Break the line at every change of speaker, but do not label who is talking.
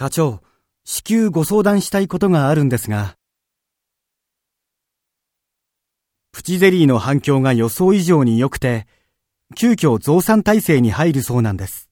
課長、至急ご相談したいことがあるんですが、プチゼリーの反響が予想以上に良くて、急遽増産体制に入るそうなんです。